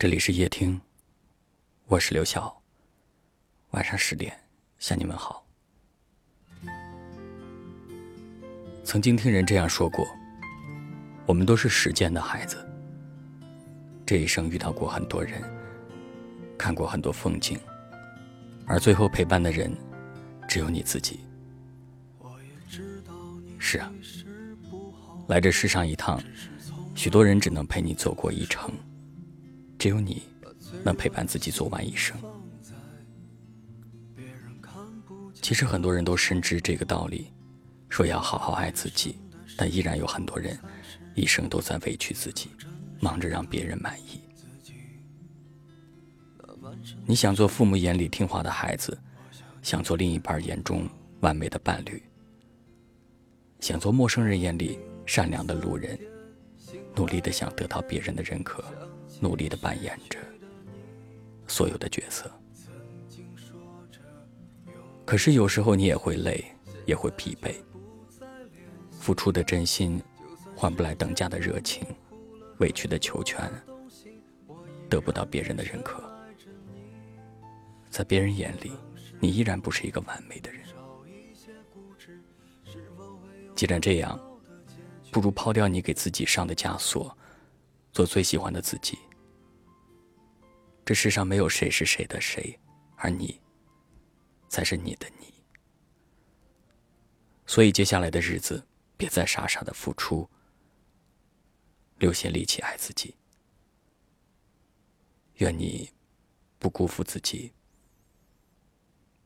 这里是夜听，我是刘晓。晚上十点向你们好。曾经听人这样说过：我们都是时间的孩子，这一生遇到过很多人，看过很多风景，而最后陪伴的人只有你自己。是啊，来这世上一趟，许多人只能陪你走过一程。只有你能陪伴自己走完一生。其实很多人都深知这个道理，说要好好爱自己，但依然有很多人一生都在委屈自己，忙着让别人满意。你想做父母眼里听话的孩子，想做另一半眼中完美的伴侣，想做陌生人眼里善良的路人，努力的想得到别人的认可。努力的扮演着所有的角色，可是有时候你也会累，也会疲惫。付出的真心换不来等价的热情，委屈的求全得不到别人的认可，在别人眼里，你依然不是一个完美的人。既然这样，不如抛掉你给自己上的枷锁，做最喜欢的自己。这世上没有谁是谁的谁，而你才是你的你。所以接下来的日子，别再傻傻的付出，留些力气爱自己。愿你不辜负自己，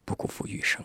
不辜负余生。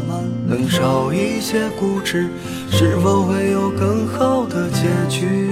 少一些固执，是否会有更好的结局？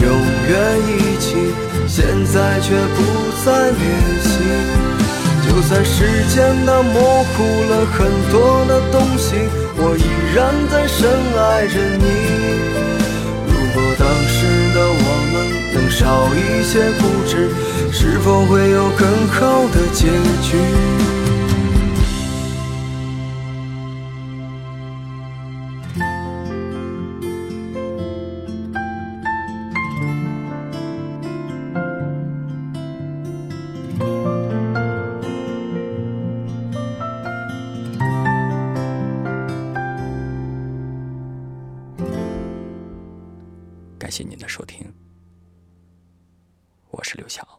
永远一起，现在却不再联系。就算时间它模糊了很多的东西，我依然在深爱着你。如果当时的我们能少一些固执，是否会有更好感谢您的收听，我是刘晓。